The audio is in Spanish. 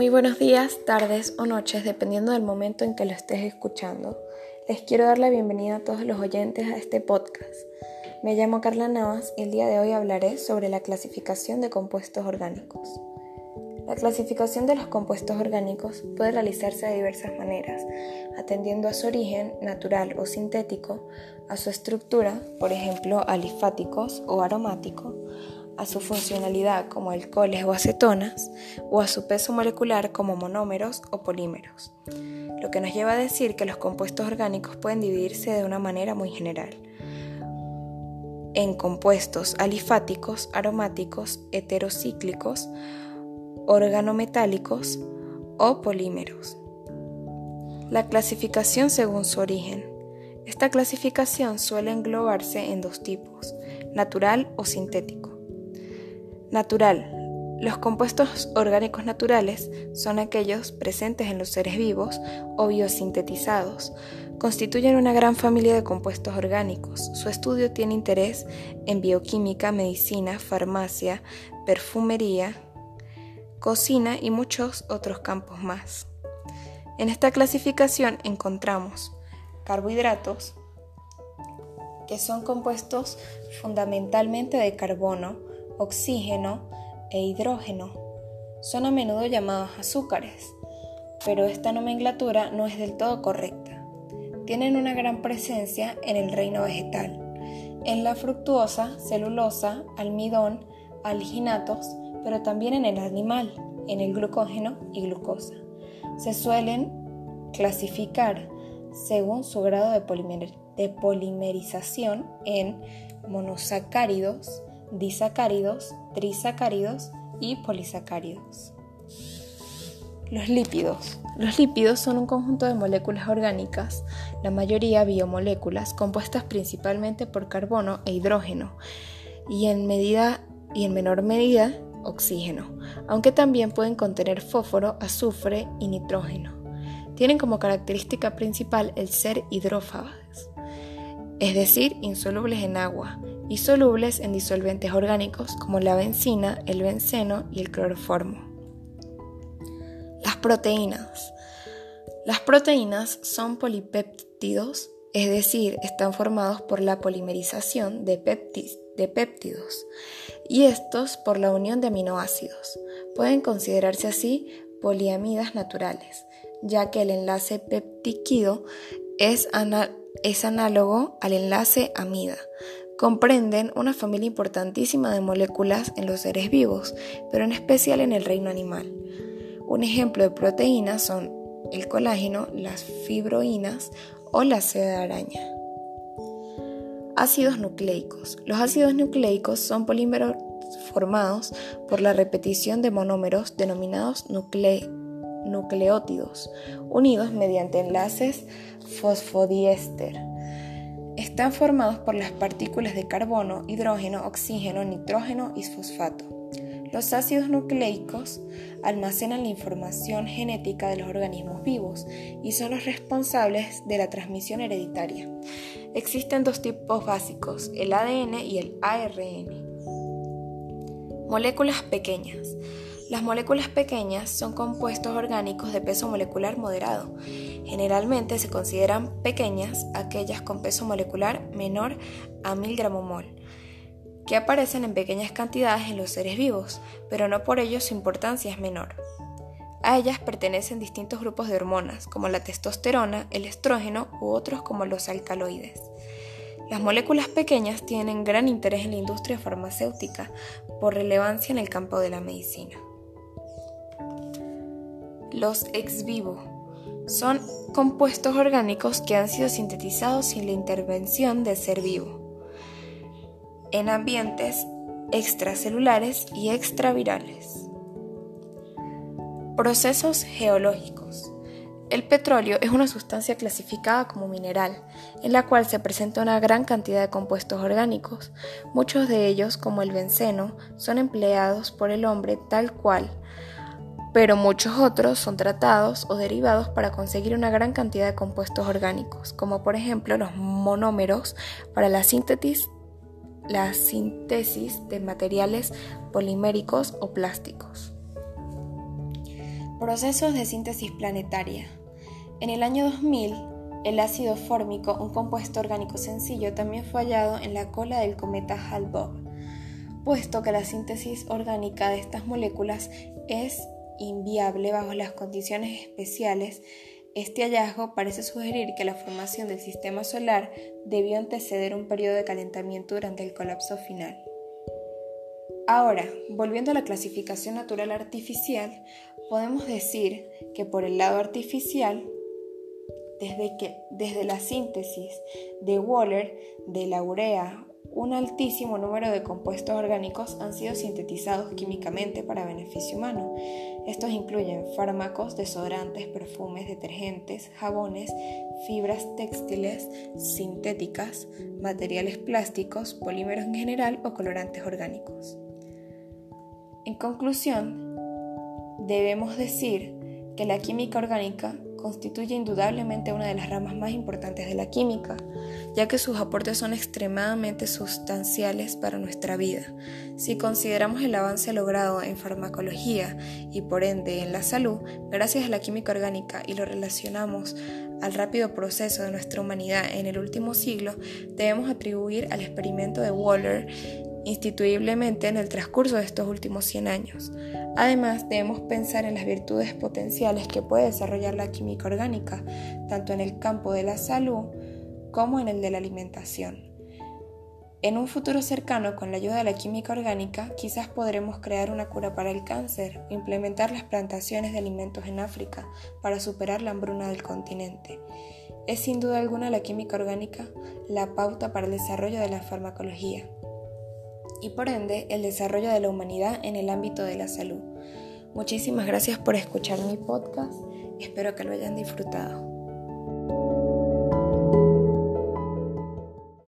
Muy buenos días, tardes o noches, dependiendo del momento en que lo estés escuchando. Les quiero dar la bienvenida a todos los oyentes a este podcast. Me llamo Carla Navas y el día de hoy hablaré sobre la clasificación de compuestos orgánicos. La clasificación de los compuestos orgánicos puede realizarse de diversas maneras, atendiendo a su origen natural o sintético, a su estructura, por ejemplo, alifáticos o aromático, a su funcionalidad como alcoholes o acetonas, o a su peso molecular como monómeros o polímeros, lo que nos lleva a decir que los compuestos orgánicos pueden dividirse de una manera muy general en compuestos alifáticos, aromáticos, heterocíclicos, organometálicos o polímeros. La clasificación según su origen. Esta clasificación suele englobarse en dos tipos, natural o sintético. Natural. Los compuestos orgánicos naturales son aquellos presentes en los seres vivos o biosintetizados. Constituyen una gran familia de compuestos orgánicos. Su estudio tiene interés en bioquímica, medicina, farmacia, perfumería, cocina y muchos otros campos más. En esta clasificación encontramos carbohidratos, que son compuestos fundamentalmente de carbono, oxígeno e hidrógeno. Son a menudo llamados azúcares, pero esta nomenclatura no es del todo correcta. Tienen una gran presencia en el reino vegetal, en la fructuosa, celulosa, almidón, alginatos, pero también en el animal, en el glucógeno y glucosa. Se suelen clasificar según su grado de, de polimerización en monosacáridos, disacáridos, trisacáridos y polisacáridos. Los lípidos. Los lípidos son un conjunto de moléculas orgánicas, la mayoría biomoléculas, compuestas principalmente por carbono e hidrógeno, y en, medida, y en menor medida oxígeno, aunque también pueden contener fósforo, azufre y nitrógeno. Tienen como característica principal el ser hidrófagas, es decir, insolubles en agua, y solubles en disolventes orgánicos como la benzina, el benceno y el cloroformo. Las proteínas. Las proteínas son polipéptidos, es decir, están formados por la polimerización de, de péptidos y estos por la unión de aminoácidos. Pueden considerarse así poliamidas naturales, ya que el enlace peptíquido es, es análogo al enlace amida, comprenden una familia importantísima de moléculas en los seres vivos, pero en especial en el reino animal. Un ejemplo de proteínas son el colágeno, las fibroínas o la seda de araña. Ácidos nucleicos. Los ácidos nucleicos son polímeros formados por la repetición de monómeros denominados nucleótidos, unidos mediante enlaces fosfodiéster están formados por las partículas de carbono, hidrógeno, oxígeno, nitrógeno y fosfato. Los ácidos nucleicos almacenan la información genética de los organismos vivos y son los responsables de la transmisión hereditaria. Existen dos tipos básicos, el ADN y el ARN. Moléculas pequeñas. Las moléculas pequeñas son compuestos orgánicos de peso molecular moderado. Generalmente se consideran pequeñas aquellas con peso molecular menor a 1000 gramomol, que aparecen en pequeñas cantidades en los seres vivos, pero no por ello su importancia es menor. A ellas pertenecen distintos grupos de hormonas, como la testosterona, el estrógeno u otros como los alcaloides. Las moléculas pequeñas tienen gran interés en la industria farmacéutica por relevancia en el campo de la medicina. Los ex vivo son compuestos orgánicos que han sido sintetizados sin la intervención del ser vivo en ambientes extracelulares y extravirales. Procesos geológicos. El petróleo es una sustancia clasificada como mineral, en la cual se presenta una gran cantidad de compuestos orgánicos. Muchos de ellos, como el benceno, son empleados por el hombre tal cual pero muchos otros son tratados o derivados para conseguir una gran cantidad de compuestos orgánicos, como por ejemplo los monómeros para la síntesis, la síntesis de materiales poliméricos o plásticos. Procesos de síntesis planetaria. En el año 2000, el ácido fórmico, un compuesto orgánico sencillo, también fue hallado en la cola del cometa Hale-Bopp, puesto que la síntesis orgánica de estas moléculas es inviable bajo las condiciones especiales. Este hallazgo parece sugerir que la formación del sistema solar debió anteceder un periodo de calentamiento durante el colapso final. Ahora, volviendo a la clasificación natural artificial, podemos decir que por el lado artificial, desde, que, desde la síntesis de Waller de la urea, un altísimo número de compuestos orgánicos han sido sintetizados químicamente para beneficio humano. Estos incluyen fármacos, desodorantes, perfumes, detergentes, jabones, fibras textiles sintéticas, materiales plásticos, polímeros en general o colorantes orgánicos. En conclusión, debemos decir que la química orgánica constituye indudablemente una de las ramas más importantes de la química, ya que sus aportes son extremadamente sustanciales para nuestra vida. Si consideramos el avance logrado en farmacología y por ende en la salud, gracias a la química orgánica y lo relacionamos al rápido proceso de nuestra humanidad en el último siglo, debemos atribuir al experimento de Waller instituiblemente en el transcurso de estos últimos 100 años. Además, debemos pensar en las virtudes potenciales que puede desarrollar la química orgánica, tanto en el campo de la salud como en el de la alimentación. En un futuro cercano, con la ayuda de la química orgánica, quizás podremos crear una cura para el cáncer implementar las plantaciones de alimentos en África para superar la hambruna del continente. Es sin duda alguna la química orgánica la pauta para el desarrollo de la farmacología y por ende el desarrollo de la humanidad en el ámbito de la salud. Muchísimas gracias por escuchar mi podcast, espero que lo hayan disfrutado.